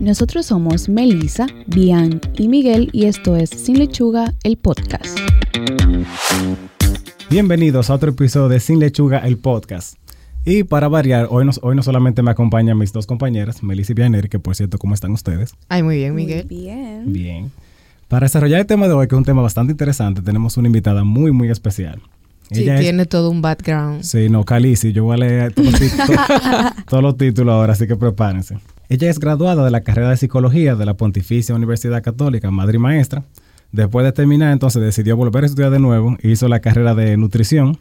Nosotros somos Melissa, Bian y Miguel y esto es Sin Lechuga, el podcast. Bienvenidos a otro episodio de Sin Lechuga, el podcast. Y para variar, hoy no, hoy no solamente me acompañan mis dos compañeras, Melissa y Bianer, que por cierto, ¿cómo están ustedes? Ay, muy bien, Miguel. Muy bien. Bien. Para desarrollar el tema de hoy, que es un tema bastante interesante, tenemos una invitada muy, muy especial. Sí, Ella es- tiene todo un background. Sí, no, Calici, yo voy a leer todos los, títulos, todos los títulos ahora, así que prepárense. Ella es graduada de la carrera de Psicología de la Pontificia Universidad Católica, madre y maestra. Después de terminar, entonces decidió volver a estudiar de nuevo, hizo la carrera de nutrición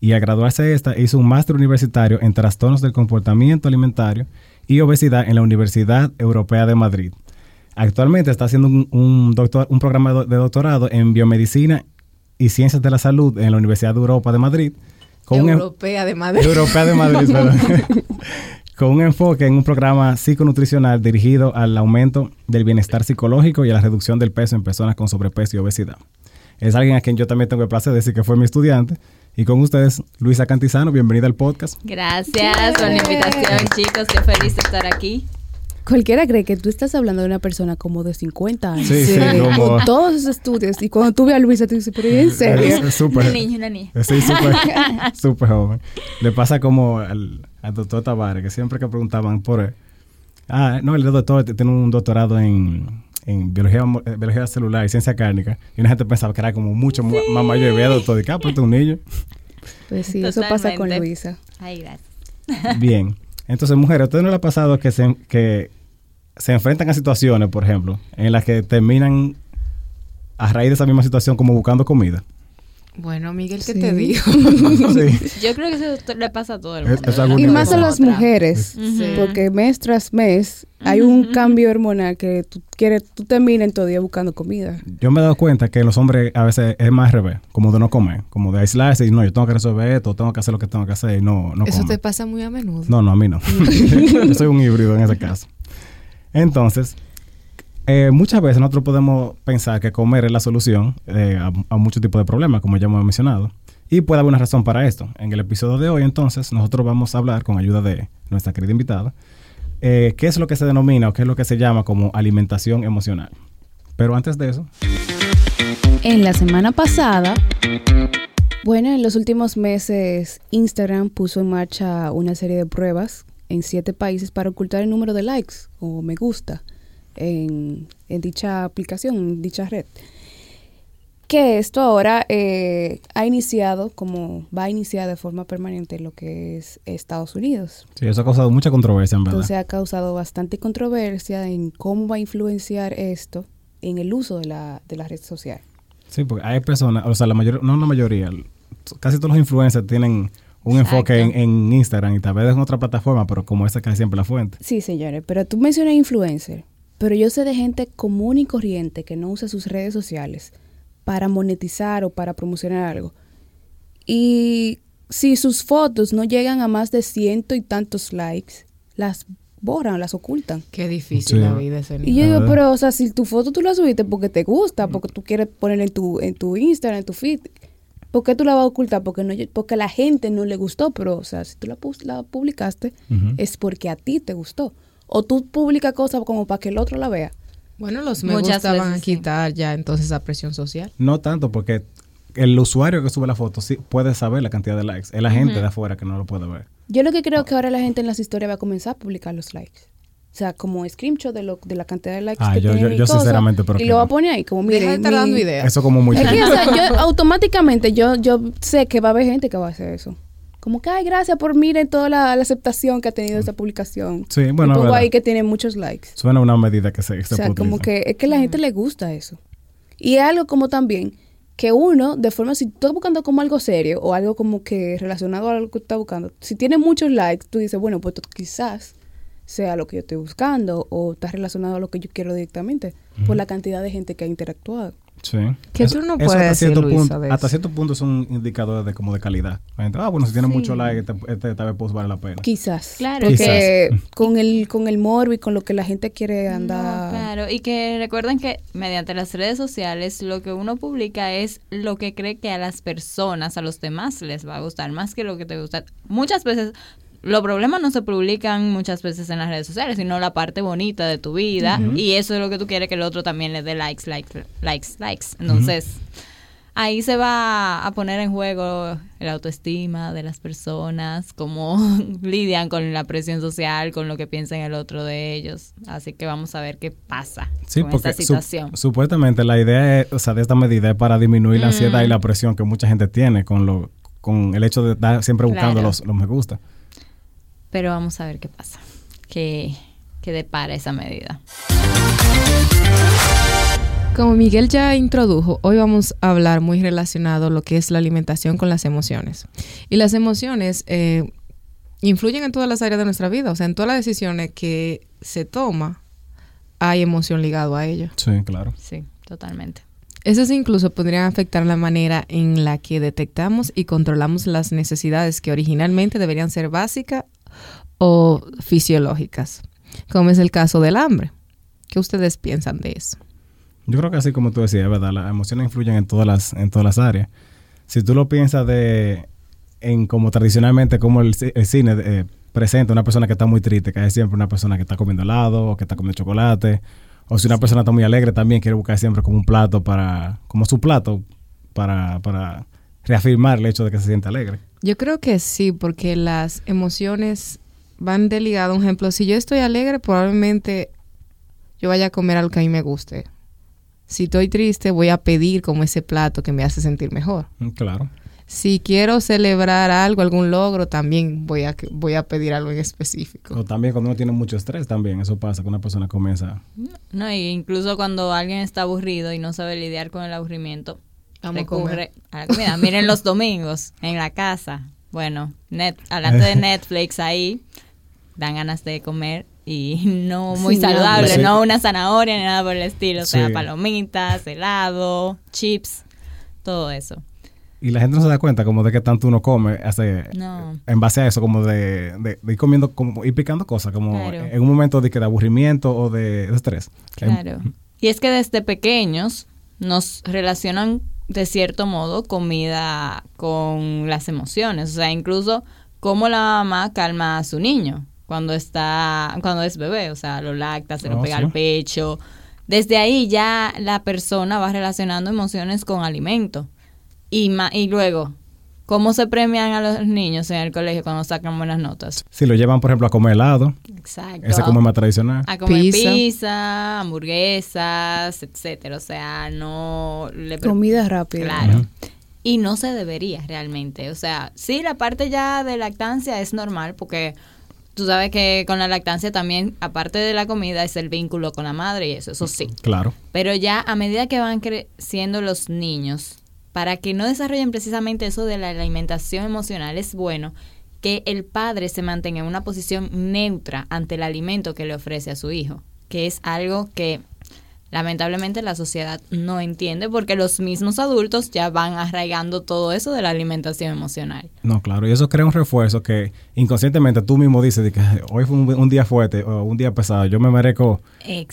y al graduarse de esta hizo un máster universitario en trastornos del comportamiento alimentario y obesidad en la Universidad Europea de Madrid. Actualmente está haciendo un, un doctor, un programa de do- de doctorado en biomedicina y ciencias de la salud en la Universidad de Europa de Madrid. Con un, en- Europea de Madrid. Europea de Madrid, perdón. con un enfoque en un programa psiconutricional dirigido al aumento del bienestar psicológico y a la reducción del peso en personas con sobrepeso y obesidad. Es alguien a quien yo también tengo el placer de decir que fue mi estudiante. Y con ustedes, Luisa Cantizano, bienvenida al podcast. Gracias por la invitación, chicos. Qué feliz de estar aquí. Cualquiera cree que tú estás hablando de una persona como de 50 años. Sí, sí, como- Con todos esos estudios. Y cuando tú ves a Luisa, tú dices, pero ¿en serio? Es- es súper. Una niña, una niña. Sí, súper, súper joven. Le pasa como al, al doctor Tavares, que siempre que preguntaban por él. Ah, no, el doctor tiene un doctorado en, en biología, eh, biología celular y ciencia cárnica. Y una gente pensaba que era como mucho mu- más mayor y veía doctor. Ah, pero este es un niño. Pues sí, eso pasa con. Luisa. Ay, gracias. Bien. Entonces, mujeres, ¿a ustedes no les ha pasado que se, que se enfrentan a situaciones, por ejemplo, en las que terminan a raíz de esa misma situación como buscando comida? Bueno, Miguel, ¿qué Sí. te digo? sí. Yo creo que eso le pasa a todo el mundo. es Y más a las mujeres. Porque mes tras mes hay un cambio hormonal que tú quieres, tú terminas en todo día buscando comida. Yo me he dado cuenta que los hombres a veces es más al revés, como de no comer, como de aislarse y no, yo tengo que resolver esto, tengo que hacer lo que tengo que hacer y no, no Eso te pasa muy a menudo. No, no, a mí no. yo soy un híbrido en ese caso. Entonces, eh, muchas veces nosotros podemos pensar que comer es la solución eh, a, muchos tipos de problemas, como ya hemos mencionado. Y puede haber una razón para esto. En el episodio de hoy, entonces, nosotros vamos a hablar, con ayuda de nuestra querida invitada, eh, qué es lo que se denomina o qué es lo que se llama como alimentación emocional. Pero antes de eso, En la semana pasada, bueno, en los últimos meses, Instagram puso en marcha una serie de pruebas en siete países para ocultar el número de likes o me gusta en, en dicha aplicación, en dicha red. Que esto ahora eh, ha iniciado, como va a iniciar de forma permanente lo que es Estados Unidos. sí, eso ha causado mucha controversia, en verdad. Entonces ha causado bastante controversia en cómo va a influenciar esto en el uso de la, de la red social. Sí, porque hay personas, o sea, la mayoría, no la mayoría, casi todos los influencers tienen un enfoque en Instagram y tal vez en otra plataforma, pero como esa casi siempre la fuente. Sí, señores, pero tú mencionas influencer, pero yo sé de gente común y corriente que no usa sus redes sociales para monetizar o para promocionar algo. Y si sus fotos no llegan a más de ciento y tantos likes, las borran, las ocultan. Qué difícil Sí. la vida ese Y yo digo, pero, o sea, si tu foto tú la subiste porque te gusta, porque tú quieres ponerla en tu, en tu Instagram, en tu feed, ¿por qué tú la vas a ocultar? Porque, no, porque a la gente no le gustó, pero, o sea, si tú la, pus- la publicaste, es porque a ti te gustó. O tú publicas cosas como para que el otro la vea. Bueno, los me Muchas gusta van a sí. quitar ya entonces esa presión social. No tanto, porque el usuario que sube la foto sí puede saber la cantidad de likes. Es la gente de afuera que no lo puede ver. Yo lo que creo que ahora la gente en las historias va a comenzar a publicar los likes. O sea, como screenshot de, lo, de la cantidad de likes Ah, que yo- tiene yo- yo cosa, sinceramente, pero Y lo va a poner ahí, como Deja de miren. estar mi- dando ideas. Eso como muy... Es que, o sea, yo automáticamente yo, yo sé que va a haber gente que va a hacer eso. Como que, ay, gracias por miren toda la, la aceptación que ha tenido esta publicación. Sí, bueno, Y pongo ahí que tiene muchos likes. Suena una medida que se, se o sea, puede como utilizar. que es que a la gente le gusta eso. Y es algo como también que uno, de forma, si tú estás buscando como algo serio o algo como que relacionado a algo que tú estás buscando, si tiene muchos likes, tú dices, bueno, pues quizás sea lo que yo estoy buscando o está relacionado a lo que yo quiero directamente por la cantidad de gente que ha interactuado. Sí. ¿Qué Eso- tú no puedes hasta decir, cierto punto, de Hasta cierto punto es un indicador de como de calidad. Gente, ah, bueno, si tiene mucho like, este, este tal vez post vale la pena. Quizás. Claro, Porque con el, con el morbo y con lo que la gente quiere No, andar. claro, y que recuerden que mediante las redes sociales lo que uno publica es lo que cree que a las personas, a los demás les va a gustar, más que lo que te gusta. Muchas veces los problemas no se publican muchas veces en las redes sociales, sino la parte bonita de tu vida. Y eso es lo que tú quieres que el otro también le dé likes, likes, likes, likes. Entonces, ahí se va a poner en juego la autoestima de las personas, cómo lidian con la presión social, con lo que piensa el otro de ellos. Así que vamos a ver qué pasa Sí, con porque esta su- situación. supuestamente la idea es, o sea, de esta medida es para disminuir la ansiedad y la presión que mucha gente tiene con lo con el hecho de estar siempre buscando Claro. los, los me gusta. Pero vamos a ver qué pasa, qué, qué depara esa medida. Como Miguel ya introdujo, hoy vamos a hablar muy relacionado lo que es la alimentación con las emociones. Y las emociones eh, influyen en todas las áreas de nuestra vida, o sea, en todas las decisiones que se toma, hay emoción ligado a ello. Sí, claro. Sí, totalmente. Esas incluso podrían afectar la manera en la que detectamos y controlamos las necesidades que originalmente deberían ser básicas o fisiológicas, como es el caso del hambre. ¿Qué ustedes piensan de eso? Yo creo que así como tú decías, ¿verdad? Las emociones influyen en todas las, en todas las áreas. Si tú lo piensas de en como tradicionalmente como el cine eh, presenta una persona que está muy triste, que es siempre una persona que está comiendo helado o que está comiendo chocolate, o si una persona está muy alegre también quiere buscar siempre como un plato para, como su plato para, para reafirmar el hecho de que se siente alegre. Yo creo que sí, porque las emociones van de ligado. Un ejemplo, si yo estoy alegre, probablemente yo vaya a comer algo que a mí me guste. Si estoy triste, voy a pedir como ese plato que me hace sentir mejor. Mm, Claro. Si quiero celebrar algo, algún logro, también voy a, voy a pedir algo en específico. O también cuando uno tiene mucho estrés también, eso pasa, que una persona comienza... No, y incluso cuando alguien está aburrido y no sabe lidiar con el aburrimiento, Vamos a comer. recurre a la comida. Miren los domingos en la casa. Bueno, net, adelante de Netflix ahí, dan ganas de comer y no muy Sí, saludable, sí. no una zanahoria ni nada por el estilo. O sea, Sí. palomitas, helado, chips, todo eso. Y la gente no se da cuenta como de que tanto uno come, hace, No. en base a eso, como de, de, de ir comiendo, como ir picando cosas, como Claro. en un momento de, que de aburrimiento o de, de estrés. Claro. Em, Y es que desde pequeños nos relacionan de cierto modo comida con las emociones, o sea, incluso cómo la mamá calma a su niño cuando está cuando es bebé, o sea, lo lacta, se lo Oh, pega sí. al pecho. Desde ahí ya la persona va relacionando emociones con alimento. Y ma- y luego ¿Cómo se premian a los niños en el colegio cuando sacan buenas notas? Si lo llevan, por ejemplo, a comer helado, Exacto. ese come más tradicional. a comer Pizza. pizza, hamburguesas, etcétera. O sea, no le Comida rápida. Claro. Y no se debería realmente. O sea, sí, la parte ya de lactancia es normal porque tú sabes que con la lactancia también, aparte de la comida, es el vínculo con la madre y eso, eso sí. Claro. Pero ya a medida que van creciendo los niños, para que no desarrollen precisamente eso de la alimentación emocional, es bueno que el padre se mantenga en una posición neutra ante el alimento que le ofrece a su hijo, que es algo que lamentablemente la sociedad no entiende porque los mismos adultos ya van arraigando todo eso de la alimentación emocional. No, claro. Y eso crea un refuerzo que inconscientemente tú mismo dices de que "Ay, hoy fue un, un día fuerte o un día pesado, yo me merezco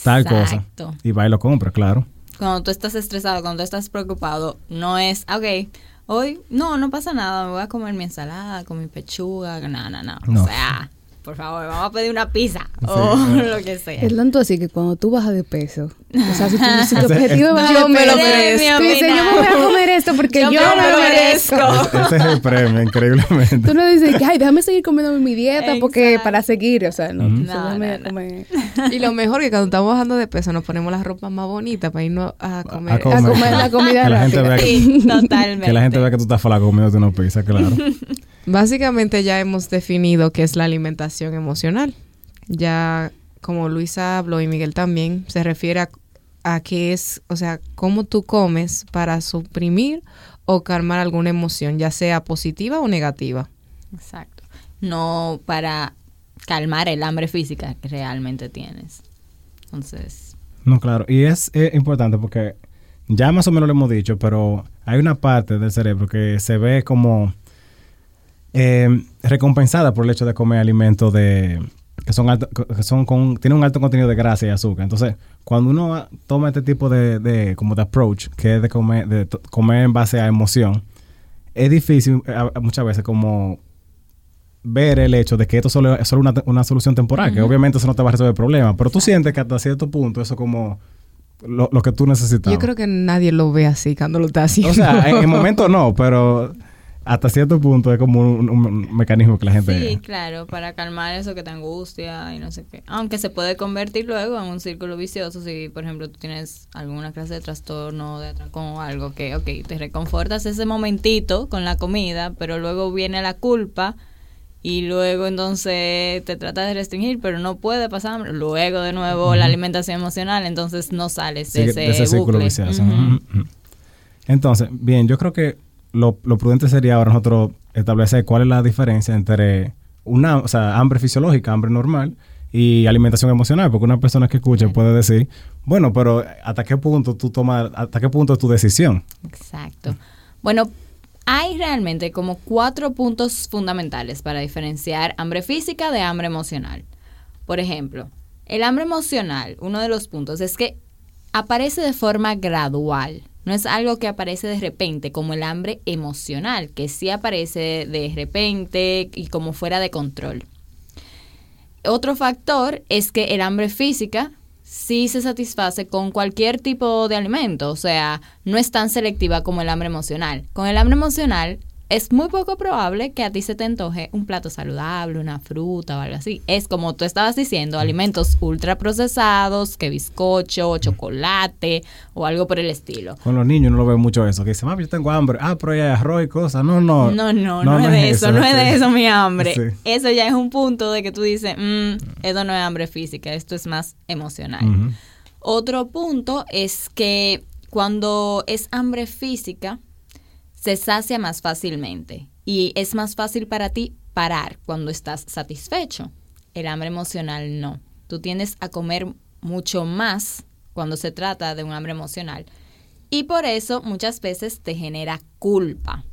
tal cosa. Y va y lo compra, claro. Cuando tú estás estresado, cuando tú estás preocupado, no es, "Ah, ok, hoy no, no pasa nada, me voy a comer mi ensalada con mi pechuga, no, no, no. No. O sea, por favor, vamos a pedir una pizza o lo que sea. Es tanto así que cuando tú bajas de peso, o sea, si tu, si tu objetivo es bajar Yo de me lo peso, merezco. tú dices, yo me voy a comer esto porque yo, Yo me, me lo merezco. merezco. Ese es el premio, increíblemente. Tú no dices, ay, déjame seguir comiendo mi dieta porque Exacto. para seguir, o sea, no, Ujú. tú dices, No, déjame no, no. comer. Y lo mejor que cuando estamos bajando de peso nos ponemos las ropas más bonitas para irnos a comer. A comer. A comer la comida Que la gente rápida. vea que, Sí, totalmente. que la gente vea que tú estás flaco comiéndote una pizza, claro. Básicamente ya hemos definido qué es la alimentación emocional. Ya como Luisa habló y Miguel también, se refiere a, a qué es, o sea, cómo tú comes para suprimir o calmar alguna emoción, ya sea positiva o negativa. Exacto. No para calmar el hambre física que realmente tienes. Entonces, No, claro. Y es eh, importante porque ya más o menos lo hemos dicho, pero hay una parte del cerebro que se ve como eh, recompensada por el hecho de comer alimentos de que son alto- que son con tienen un alto contenido de grasa y azúcar. Entonces, cuando uno toma este tipo de, de como de approach, que es de comer de comer en base a emoción, es difícil eh, a- a muchas veces como ver el hecho de que esto solo es solo una, una solución temporal, que obviamente eso no te va a resolver el problema, pero tú sientes que hasta cierto punto eso como lo, lo que tú necesitas. Yo creo que nadie lo ve así cuando lo está haciendo. O sea, en el momento no, pero hasta cierto punto es como un, un mecanismo que la gente... Sí, claro, para calmar eso que te angustia y no sé qué. Aunque se puede convertir luego en un círculo vicioso si, por ejemplo, tú tienes alguna clase de trastorno, de atracón o algo que, ok, te reconfortas ese momentito con la comida, pero luego viene la culpa y luego entonces te tratas de restringir, pero no puede pasar. Luego de nuevo la alimentación emocional, entonces no sales de, Sí, ese, círculo bucle. vicioso. Entonces, bien, yo creo que lo, lo prudente sería ahora nosotros establecer cuál es la diferencia entre una, o sea, hambre fisiológica, hambre normal y alimentación emocional, porque una persona que escuche puede decir, bueno, pero hasta qué punto tú tomas, hasta qué punto es tu decisión. Exacto. Bueno, hay realmente como cuatro puntos fundamentales para diferenciar hambre física de hambre emocional. Por ejemplo, el hambre emocional, uno de los puntos es que aparece de forma gradual. No es algo que aparece de repente, como el hambre emocional, que sí aparece de repente y como fuera de control. Otro factor es que el hambre física sí se satisface con cualquier tipo de alimento, o sea, no es tan selectiva como el hambre emocional. Con el hambre emocional es muy poco probable que a ti se te antoje un plato saludable, una fruta o algo así. Es como tú estabas diciendo, alimentos ultraprocesados, que bizcocho, chocolate o algo por el estilo. Con los niños no lo veo mucho eso, que dicen, mami, yo tengo hambre, ah, pero hay arroz y cosas. No, no. No, no, no, es de eso, no es de eso mi hambre. Sí. Eso ya es un punto de que tú dices, "Mm, esto no es hambre física, esto es más emocional. Otro punto es que cuando es hambre física, se sacia más fácilmente y es más fácil para ti parar cuando estás satisfecho. El hambre emocional no. Tú tiendes a comer mucho más cuando se trata de un hambre emocional y por eso muchas veces te genera culpa.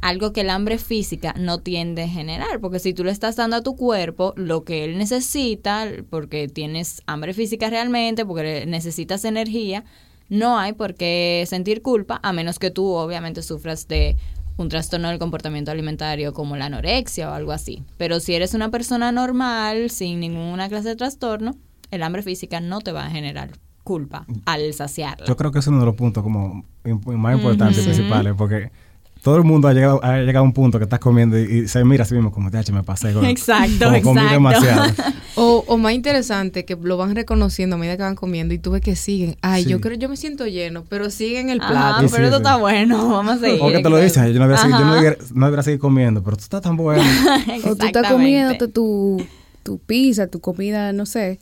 Algo que el hambre física no tiende a generar, porque si tú le estás dando a tu cuerpo lo que él necesita, porque tienes hambre física realmente, porque necesitas energía, no hay por qué sentir culpa, a menos que tú obviamente sufras de un trastorno del comportamiento alimentario como la anorexia o algo así. Pero si eres una persona normal, sin ninguna clase de trastorno, el hambre física no te va a generar culpa al saciarla. Yo creo que es uno de los puntos como más importantes principales, porque todo el mundo ha llegado, ha llegado a un punto que estás comiendo y, y se mira a sí mismo como, "Tache, me pasé. como- Exacto, como comí exacto. demasiado. O, o más interesante, que lo van reconociendo a medida que van comiendo y tú ves que siguen. Ay, Sí. yo creo, yo me siento lleno, pero siguen el Ajá, plato. Sí, pero sí, esto sí. está bueno, vamos a seguir. O que te lo dicen, yo no debería, seguir, yo no debería- no debería seguir comiendo, pero tú estás tan bueno. O tú estás comiéndote tu, tu pizza, tu comida, no sé,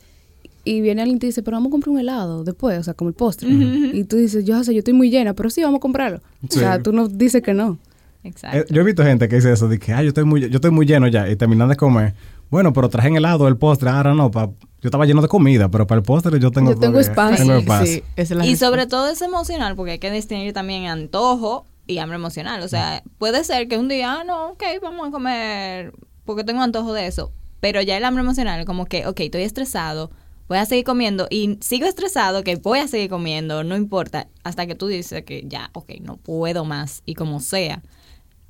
y viene alguien y te dice, pero vamos a comprar un helado después, o sea, como el postre. Y tú dices, yo, sé, yo estoy muy llena, pero sí, vamos a comprarlo. Sí. O sea, tú no dices que no. Exacto. Eh, yo he visto gente que dice eso, de que, ay, yo estoy muy, yo estoy muy lleno ya, y terminan de comer. Bueno, pero traje en helado el postre, ahora no, pa, yo estaba lleno de comida, pero para el postre yo tengo Yo tengo espacio. Tengo espacio. sí, y respuesta. sobre todo es emocional, porque hay que distinguir también antojo y hambre emocional. O sea, puede ser que un día, ah, no, ok, vamos a comer, porque tengo antojo de eso. Pero ya el hambre emocional, como que, ok, estoy estresado, voy a seguir comiendo y sigo estresado, que voy a seguir comiendo, no importa, hasta que tú dices que ya, ok, no puedo más y como sea,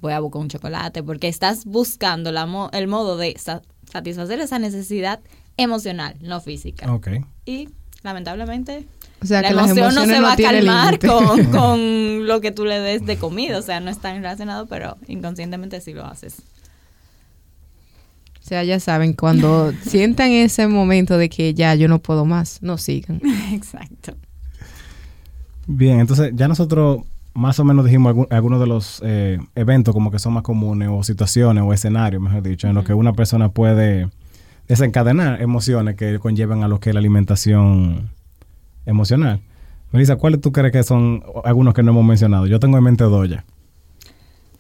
voy a buscar un chocolate, porque estás buscando la mo- el modo de sa- satisfacer esa necesidad emocional, no física. Ok. Y lamentablemente O sea, la que emoción no se va a calmar con, con lo que tú le des de comida. O sea, no está relacionado, pero inconscientemente sí lo haces. O sea, ya saben, cuando sientan ese momento de que ya yo no puedo más, no sigan. Exacto. Bien, entonces ya nosotros más o menos dijimos algún- algunos de los eh, eventos como que son más comunes o situaciones o escenarios, mejor dicho, en los que una persona puede desencadenar emociones que conllevan a lo que es la alimentación emocional. Melissa, ¿cuáles tú crees que son algunos que no hemos mencionado? Yo tengo en mente dos ya.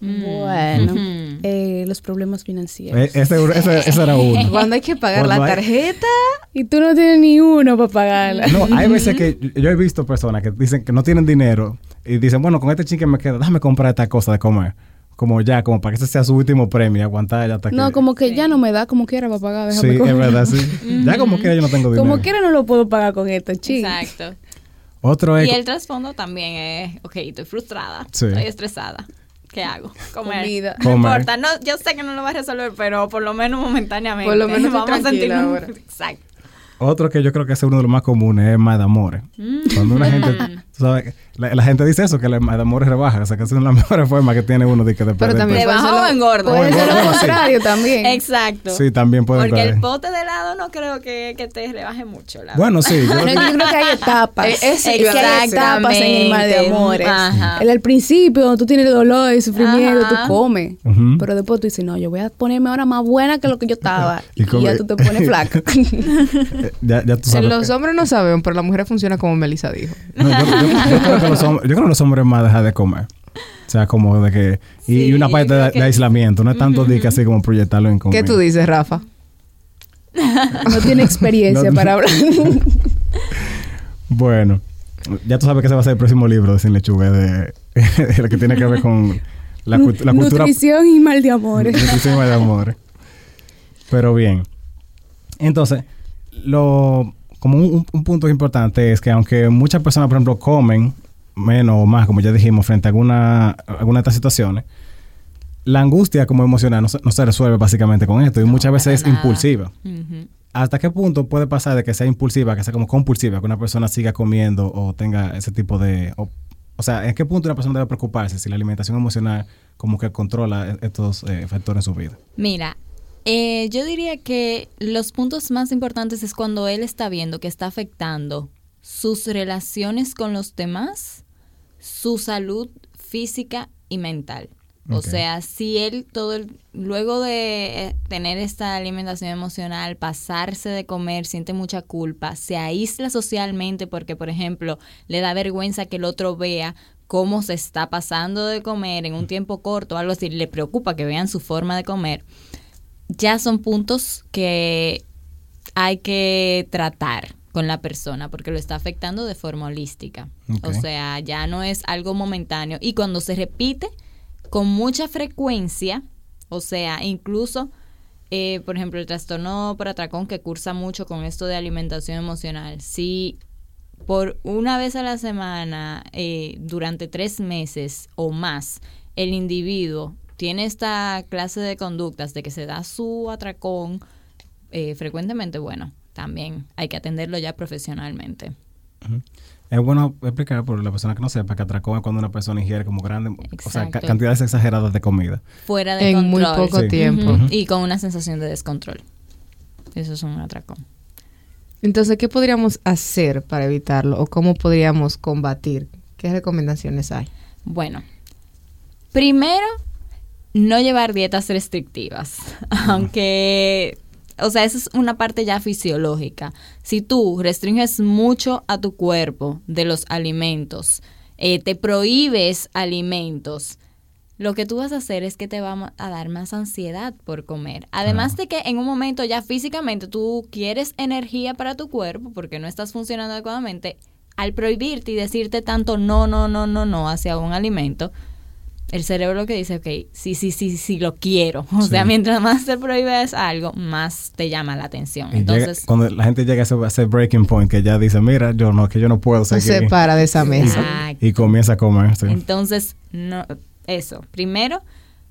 Bueno, eh, los problemas financieros. Eh, ese, ese- ese era uno. Cuando hay que pagar la hay- tarjeta, Y tú no tienes ni uno para pagarla. No, hay veces que yo- he visto personas que dicen que no tienen dinero y dicen, bueno, con este chique me queda, déjame comprar esta cosa de comer. Como ya, como para que ese sea su último premio y aguantar ya hasta que... No, como que ya no me da como quiera para pagar. Sí, es verdad, sí. Ya como quiera yo no tengo dinero. Como quiera no lo puedo pagar con esto, chico. Exacto. Otro es... Y el trasfondo también es, ok, estoy frustrada, Sí. estoy estresada. ¿Qué hago? Comer. Comida. No Comer. importa, no, yo sé que no lo va a resolver, pero por lo menos momentáneamente. Por lo menos vamos a tranquila sentirnos- ahora. Exacto. Otro que yo creo que es uno de los más comunes es mal de amores. Cuando una gente, tú sabes, la, la gente dice eso, que el mal de amores rebaja, o sea, que esa es una de las mejores formas que tiene uno de que de Pero también peso. ¿De puede bajo ser o lo- engorda? Puede ser lo contrario también. Exacto. Sí, también puede Porque el pote de helado no creo que, que te rebaje mucho. La Bueno, sí, yo No, creo yo que- creo que hay etapas. Es a que hay etapas en el mal de amores. Ajá. El al principio, cuando tú tienes dolor y sufrimiento, Ajá. tú comes. Pero después tú dices, no, yo voy a ponerme ahora más buena que lo que yo estaba. Y y, ya tú te pones flaca. eh, ya, ya tú sabes. Los que- hombres no saben, pero las mujeres funcionan como Melissa dijo. No, yo, yo- yo creo que los hombres, yo creo que los hombres más dejan de comer. O sea, como de que... Y, Sí, y una parte de, que- de aislamiento. No es tanto de que así como proyectarlo en comida. ¿Qué tú dices, Rafa? no tiene experiencia No. para hablar. Bueno, ya tú sabes que ese va a ser el próximo libro de Sin Lechuga, de, de lo que tiene que ver con la, cult- la cultura... Nutrición y mal de amores. Nutrición y de amores. Pero bien. Entonces, lo, como un, un punto importante es que aunque muchas personas, por ejemplo, comen menos o más, como ya dijimos, frente a alguna, alguna de estas situaciones, la angustia como emocional no se, no se resuelve básicamente con esto y muchas veces es nada. impulsiva. ¿Hasta qué punto puede pasar de que sea impulsiva, que sea como compulsiva, que una persona siga comiendo o tenga ese tipo de... O, o sea, ¿en qué punto una persona debe preocuparse si la alimentación emocional como que controla e- estos eh, factores en su vida? Mira, eh, yo diría que los puntos más importantes es cuando él está viendo que está afectando sus relaciones con los demás, su salud física y mental. O sea, si él todo el- luego de eh, tener esta alimentación emocional, pasarse de comer, siente mucha culpa, se aísla socialmente porque, por ejemplo, le da vergüenza que el otro vea cómo se está pasando de comer en un tiempo corto, algo así, le preocupa que vean su forma de comer, ya son puntos que hay que tratar con la persona porque lo está afectando de forma holística. O sea, ya no es algo momentáneo. Y cuando se repite con mucha frecuencia, o sea, incluso, eh, por ejemplo, el trastorno por atracón que cursa mucho con esto de alimentación emocional, si por una vez a la semana, eh, durante tres meses o más, el individuo tiene esta clase de conductas de que se da su atracón eh, frecuentemente, bueno, también hay que atenderlo ya profesionalmente. Es bueno explicar por la persona que no sepa que atracón es cuando una persona ingiere como grande, o sea, ca- Exacto. cantidades exageradas de comida. Fuera de En muy control. poco Sí. tiempo. Y con una sensación de descontrol. Eso es un atracón. Entonces, ¿qué podríamos hacer para evitarlo? ¿O cómo podríamos combatir? ¿Qué recomendaciones hay? Bueno, primero, no llevar dietas restrictivas, aunque, o sea, esa es una parte ya fisiológica. Si tú restringes mucho a tu cuerpo de los alimentos, eh, te prohíbes alimentos, lo que tú vas a hacer es que te va a dar más ansiedad por comer. Además de que en un momento ya físicamente tú quieres energía para tu cuerpo porque no estás funcionando adecuadamente, al prohibirte y decirte tanto no, no, no, no, no hacia un alimento, el cerebro lo que dice, ok, sí, sí, sí, sí, lo quiero. O Sí. sea, mientras más te prohíbes algo, más te llama la atención. Y llega- Entonces, cuando la gente llega a ese, a ese breaking point que ya dice, mira, yo no, que yo no puedo Se seguir. separa de esa mesa. Exacto. Y comienza a comer. sí. Entonces, no, eso. Primero,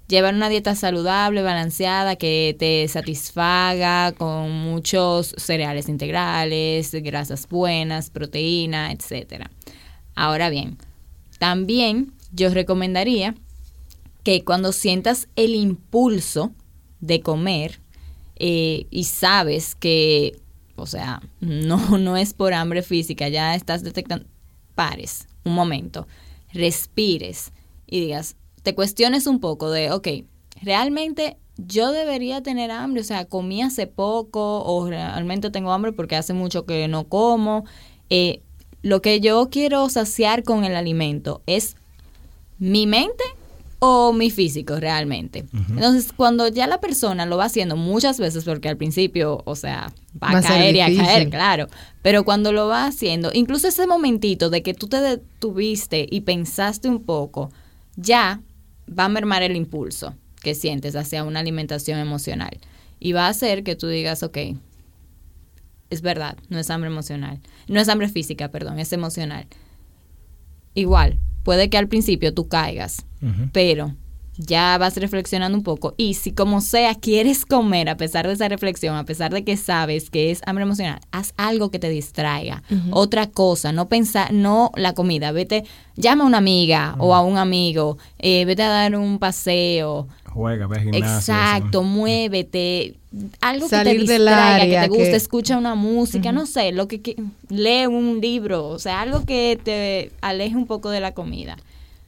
llevar una dieta saludable, balanceada, que te satisfaga con muchos cereales integrales, grasas buenas, proteína, etcétera. Ahora bien, también yo recomendaría que cuando sientas el impulso de comer eh, y sabes que, o sea, no, no es por hambre física, ya estás detectando, pares un momento, respires y digas, te cuestiones un poco de, ok, realmente yo debería tener hambre, o sea, comí hace poco o realmente tengo hambre porque hace mucho que no como. Eh, lo que yo quiero saciar con el alimento es mi mente o mi físico realmente. Entonces, cuando ya la persona lo va haciendo muchas veces, porque al principio, o sea, va, Va a caer y a caer, claro, pero cuando lo va haciendo, incluso ese momentito de que tú te detuviste y pensaste un poco, ya va a mermar el impulso que sientes hacia una alimentación emocional y va a hacer que tú digas, ok, es verdad, no es hambre emocional, no es hambre física, perdón, es emocional. Igual, puede que al principio tú caigas, pero ya vas reflexionando un poco. Y si como sea quieres comer a pesar de esa reflexión, a pesar de que sabes que es hambre emocional, haz algo que te distraiga, otra cosa, no pensar, no la comida, vete, llama a una amiga o a un amigo, eh, vete a dar un paseo. Juega, ve gimnasio. Exacto, muévete, algo que te distraiga, que te guste, que- escucha una música, no sé, lo que, que- lee un libro, o sea, algo que te aleje un poco de la comida.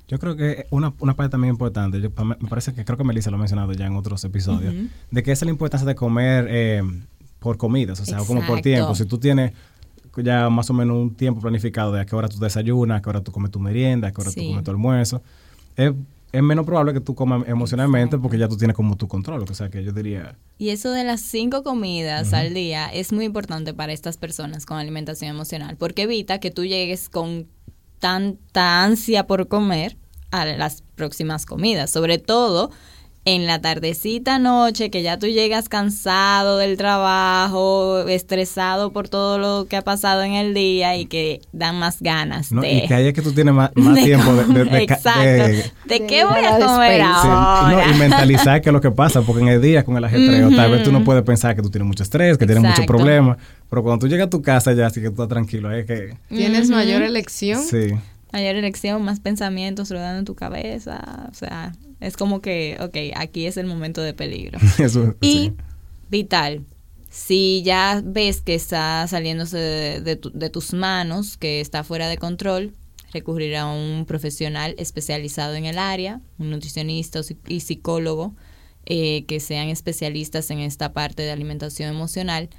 Yo creo que una, una parte también importante, yo- me parece que creo que Melissa lo ha mencionado ya en otros episodios, de que esa es la importancia de comer eh, por comidas, o sea, como por Exacto. tiempo. Si tú tienes ya más o menos un tiempo planificado de a qué hora tú desayunas, a qué hora tú comes tu merienda, a qué hora tú Sí. comes tu almuerzo, es, es menos probable que tú comas emocionalmente porque ya tú tienes como tu control. O sea, que yo diría, Y eso de las cinco comidas al día es muy importante para estas personas con alimentación emocional, porque evita que tú llegues con tanta ansia por comer a las próximas comidas, sobre todo en la tardecita noche, que ya tú llegas cansado del trabajo, estresado por todo lo que ha pasado en el día y que dan más ganas ¿no? de... y que ahí es que tú tienes más, más de tiempo de, de- Exacto. de- ¿De, de qué voy a comer. Sí, ahora? no, y mentalizar qué es lo que pasa, porque en el día con el ajetreo, tal vez tú no puedes pensar que tú tienes mucho estrés, que tienes muchos problemas, pero cuando tú llegas a tu casa ya, así que tú estás tranquilo, es que... Tienes mayor elección. Sí, mayor elección, más pensamientos rodando en tu cabeza. O sea, es como que, ok, aquí es el momento de peligro. eso Y sí. vital, si ya ves que está saliéndose de, de tu- de tus manos, que está fuera de control, recurrir a un profesional especializado en el área, un nutricionista y psicólogo, eh, que sean especialistas en esta parte de alimentación emocional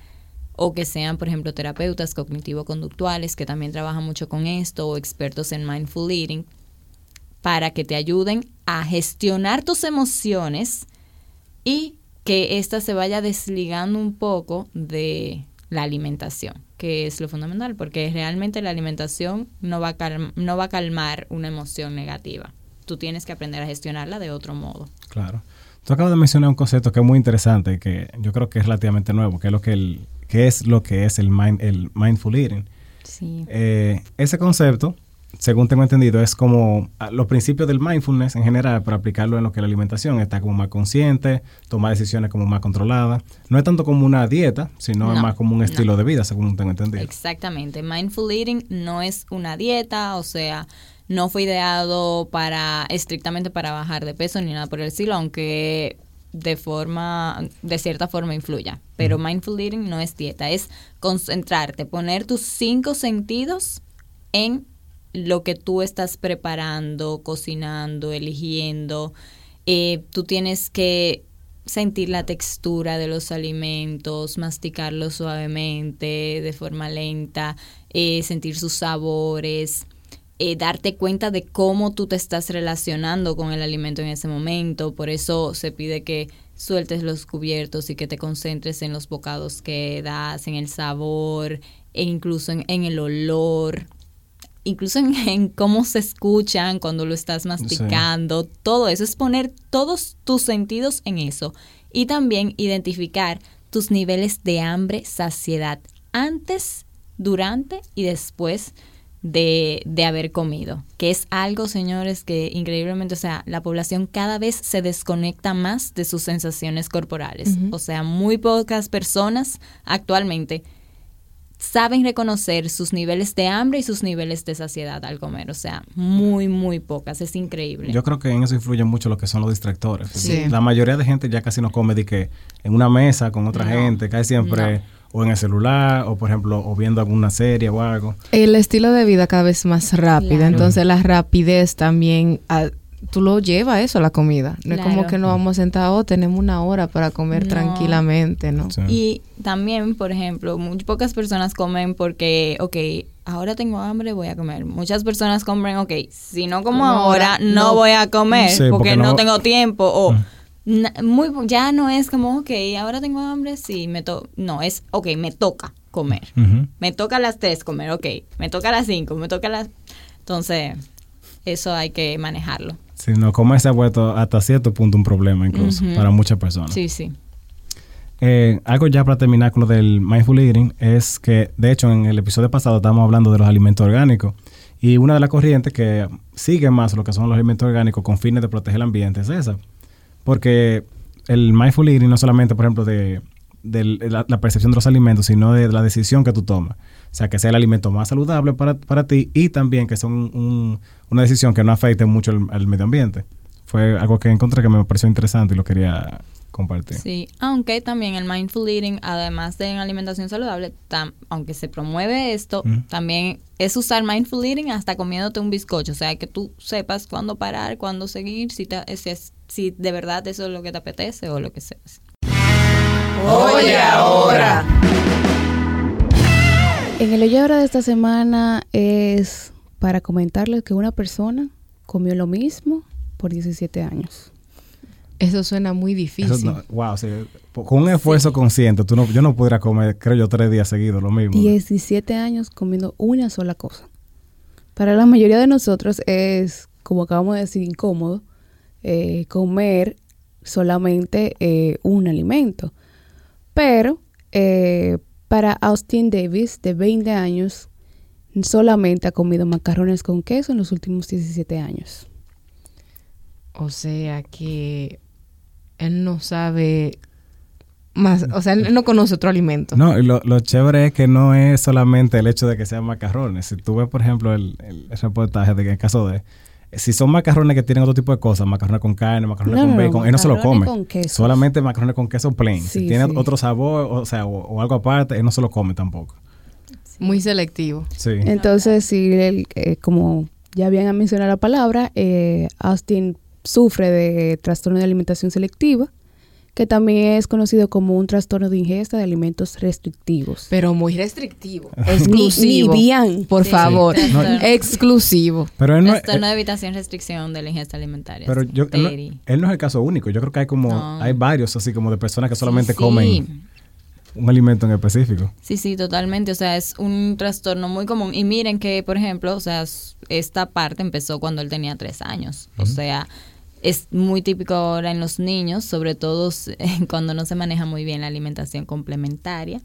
o que sean, por ejemplo, terapeutas cognitivo-conductuales que también trabajan mucho con esto o expertos en mindful eating para que te ayuden a gestionar tus emociones y que ésta se vaya desligando un poco de la alimentación, que es lo fundamental, porque realmente la alimentación no va a, calm- no va a calmar una emoción negativa. Tú tienes que aprender a gestionarla de otro modo. Claro. Tú acabas de mencionar un concepto que es muy interesante y que yo creo que es relativamente nuevo, que es lo que, el, que, es, lo que es el, mind, el mindful eating. Sí. Eh, ese concepto, según tengo entendido, es como ah, los principios del mindfulness en general para aplicarlo en lo que es la alimentación. Está como más consciente, tomar decisiones como más controladas. No es tanto como una dieta, sino es más como un estilo no. de vida, según tengo entendido. Exactamente. Mindful eating no es una dieta, o sea, no fue ideado para estrictamente para bajar de peso ni nada por el estilo, aunque de forma, de cierta forma influya. Pero mindful eating no es dieta, es concentrarte, poner tus cinco sentidos en lo que tú estás preparando, cocinando, eligiendo. Eh, tú tienes que sentir la textura de los alimentos, masticarlos suavemente, de forma lenta, eh, sentir sus sabores, eh, darte cuenta de cómo tú te estás relacionando con el alimento en ese momento. Por eso se pide que sueltes los cubiertos y que te concentres en los bocados que das, en el sabor e incluso en, en el olor incluso en, en cómo se escuchan cuando lo estás masticando, todo eso es poner todos tus sentidos en eso y también identificar tus niveles de hambre, saciedad antes, durante y después de, de haber comido, que es algo, señores, que increíblemente, o sea, la población cada vez se desconecta más de sus sensaciones corporales. O sea, muy pocas personas actualmente saben reconocer sus niveles de hambre y sus niveles de saciedad al comer. O sea, muy, muy pocas. Es increíble. Yo creo que en eso influye mucho lo que son los distractores. Sí. La mayoría de gente ya casi no come de que en una mesa con otra No, gente, casi siempre o en el celular o por ejemplo o viendo alguna serie o algo. El estilo de vida cada vez más rápido, Claro. entonces la rapidez también, ah, tú lo llevas eso, la comida. No es como que nos vamos sentados, tenemos una hora para comer No. tranquilamente, ¿no? Sí. Y también, por ejemplo, muy pocas personas comen porque, ok, ahora tengo hambre, voy a comer. Muchas personas comen, ok, si no como ahora, no, no. voy a comer Sí, porque, porque no, no- tengo tiempo. O Mm. na- muy ya no es como, ok, ahora tengo hambre, sí, me to no, es, ok, me toca comer. Me toca a las 3 comer, ok. Me toca a las 5, me toca a las... Entonces, eso hay que manejarlo. Si no comer se ha vuelto hasta cierto punto un problema incluso para muchas personas. Sí, sí. Eh, algo ya para terminar con lo del mindful eating es que, de hecho, en el episodio pasado estábamos hablando de los alimentos orgánicos Y una de las corrientes que sigue más lo que son los alimentos orgánicos con fines de proteger el ambiente es esa. Porque el mindful eating no solamente, por ejemplo, de, de la, la percepción de los alimentos, sino de la decisión que tú tomas. O sea, que sea el alimento más saludable para, para ti y también que sea un- un- una decisión que no afecte mucho al, medio ambiente. Fue algo que encontré que me pareció interesante y lo quería compartir. Sí, aunque también el mindful eating, además de en alimentación saludable, tam- aunque se promueve esto, también es usar mindful eating hasta comiéndote un bizcocho. O sea, que tú sepas cuándo parar, cuándo seguir, si, te- si, es- si de verdad eso es lo que te apetece o lo que sea. Oye, ahora. En el hoyo ahora de esta semana es para comentarles que una persona comió lo mismo por 17 años. Eso suena muy difícil. Eso no- wow, sí, con un esfuerzo consciente, tú no, yo no pudiera comer, creo yo, tres días seguidos lo mismo. 17 años comiendo una sola cosa. Para la mayoría de nosotros es, como acabamos de decir, incómodo eh, comer solamente eh, un alimento. Pero eh, para Austin Davis, de 20 años, solamente ha comido macarrones con queso en los últimos 17 años. O sea que él no sabe más, o sea, él no conoce otro alimento. No, y lo, lo chévere es que no es solamente el hecho de que sean macarrones. Si tú ves, por ejemplo, el, el reportaje de que en el caso de... Si son macarrones que tienen otro tipo de cosas, macarrones con carne, macarrones No, con no, no, bacon, él no se lo come. con queso. Solamente macarrones con queso plain. Sí, si tiene sí. otro sabor, o sea, o, o algo aparte, él no se lo come tampoco. Muy selectivo. Sí. Entonces, sí, él, eh, como ya habían mencionado la palabra, eh, Austin sufre de trastorno de alimentación selectiva, que también es conocido como un trastorno de ingesta de alimentos restrictivos. Pero muy restrictivo. Exclusivo. ni bien. Por Sí, favor. sí. Exclusivo. Pero él no, Trastorno de evitación restricción de la ingesta alimentaria. pero yo, él, no, él no es el caso único. Yo creo que hay como... No. Hay varios así como de personas que solamente Sí, comen un alimento en específico. Sí, sí, totalmente. O sea, es un trastorno muy común. Y miren que, por ejemplo, o sea, esta parte empezó cuando él tenía tres años. O sea, es muy típico ahora en los niños, sobre todo cuando no se maneja muy bien la alimentación complementaria,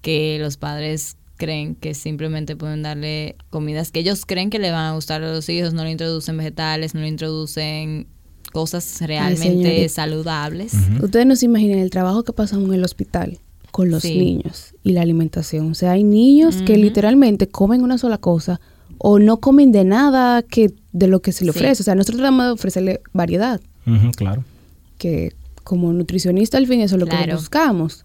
que los padres creen que simplemente pueden darle comidas que ellos creen que le van a gustar a los hijos, no le introducen vegetales, no le introducen cosas realmente saludables. Ustedes no se imaginan el trabajo que pasamos en el hospital con los Sí. niños y la alimentación. O sea, hay niños que literalmente comen una sola cosa o no comen de nada que de lo que se le Sí. ofrece. O sea, nosotros tratamos de ofrecerle variedad. Claro. que como nutricionista al fin eso es lo que buscamos.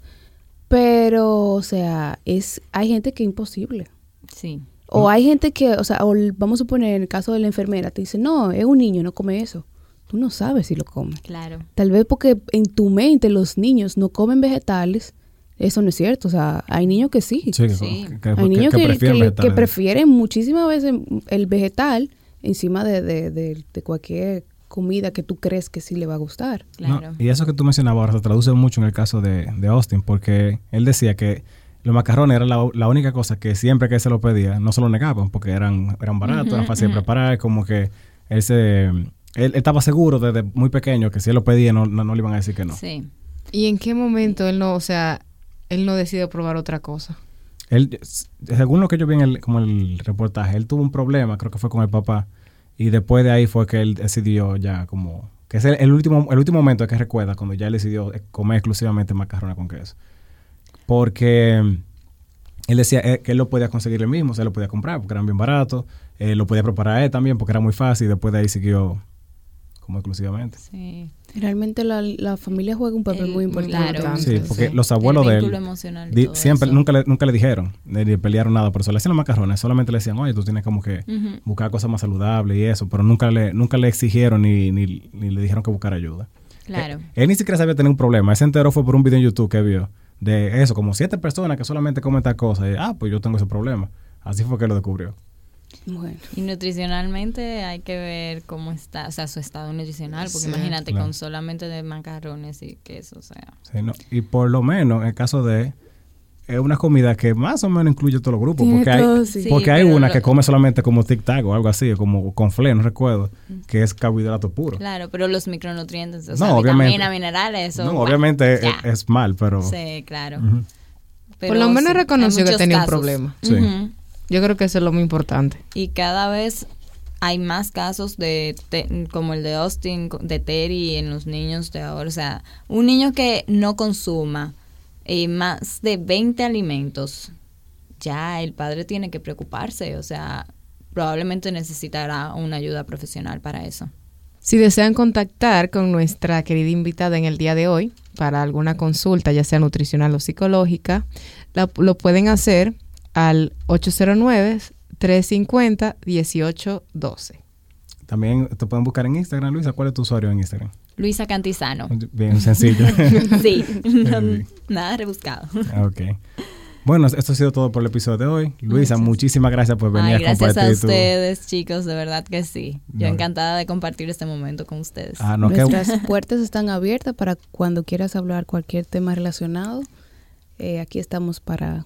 Pero, o sea, es hay gente que es imposible. Sí. O hay gente que, o sea, o vamos a suponer en el caso de la enfermera, te dice, no, es un niño, no come eso. Tú no sabes si lo come. Claro. Tal vez porque en tu mente los niños no comen vegetales, eso no es cierto. O sea, hay niños que sí. Sí, que- Sí. que, que- hay niños que que, prefieren que prefieren muchísimas veces el vegetal encima de, de- de- de cualquier comida que tú crees que sí le va a gustar. No, Claro. y eso que tú mencionabas ahora se traduce mucho en el caso de, de Austin, porque él decía que los macarrones eran la, la única cosa que siempre que se lo pedía, no se lo negaban, porque eran, eran baratos, eran fáciles de preparar, como que él se... Él, él estaba seguro desde muy pequeño que si él lo pedía no, no, no le iban a decir que no. Sí. ¿Y en qué momento él no, o sea, él no decide probar otra cosa? Él, según lo que yo vi en el, como el reportaje, él tuvo un problema, creo que fue con el papá, y después de ahí fue que él decidió ya como... Que es el, último, el último momento que recuerda cuando ya él decidió comer exclusivamente macarrones con queso. Porque mm, él decía eh, que él lo podía conseguir él mismo, o sea, lo podía comprar porque eran bien baratos, eh, lo podía preparar él también porque era muy fácil, y después de ahí siguió como exclusivamente. Sí. Realmente la, la familia juega un papel El- muy importante. claro. Sí, porque sí. los abuelos El de él emocional di- siempre eso. nunca le, nunca le dijeron, ni le pelearon nada, por eso le hacían los macarrones, solamente le decían, oye, tú tienes como que buscar cosas más saludables y eso, pero nunca le, nunca le exigieron ni, ni, ni le dijeron que buscara ayuda. Claro. Eh, él ni siquiera sabía tener un problema, él se enteró fue por un video en YouTube que vio de eso, como siete personas que solamente comen tal cosa, y ah, pues yo tengo ese problema. Así fue que lo descubrió. Bueno, Y nutricionalmente hay que ver cómo está, o sea, su estado nutricional, porque Sí, imagínate claro. con solamente de macarrones y queso, o sea. Sí, ¿no? Y por lo menos, en el caso de es una comida que más o menos incluye todos los grupos, porque hay, todo, sí. Sí, porque hay una lo- que come solamente como tic tac o algo así, como con fle, no recuerdo, que es carbohidrato puro. Claro, pero los micronutrientes, o No, sea, obviamente. vitaminas, minerales, eso. no, bueno, obviamente es, ya. es mal, pero Sí, claro. Pero Por lo menos sí, reconoció que tenía un problema. Sí. Yo creo que eso es lo muy importante. Y cada vez hay más casos de te- como el de Austin, de Terry en los niños de ahora. O sea, un niño que no consuma eh, más de 20 alimentos, ya el padre tiene que preocuparse. O sea, probablemente necesitará una ayuda profesional para eso. Si desean contactar con nuestra querida invitada en el día de hoy para alguna consulta, ya sea nutricional o psicológica, la- lo pueden hacer al 809-350-1812. También te pueden buscar en Instagram, Luisa. ¿Cuál es tu usuario en Instagram? Luisa Cantizano. Bien sencillo. sí, no- nada rebuscado. ok. Bueno, esto ha sido todo por el episodio de hoy. Luisa, muchísimas gracias por venir Ay, a gracias a compartir tu... ustedes, chicos, de verdad que sí. Yo No. encantada de compartir este momento con ustedes. Ah, no, qué- Nuestras puertas están abiertas para cuando quieras hablar cualquier tema relacionado. Eh, aquí estamos para...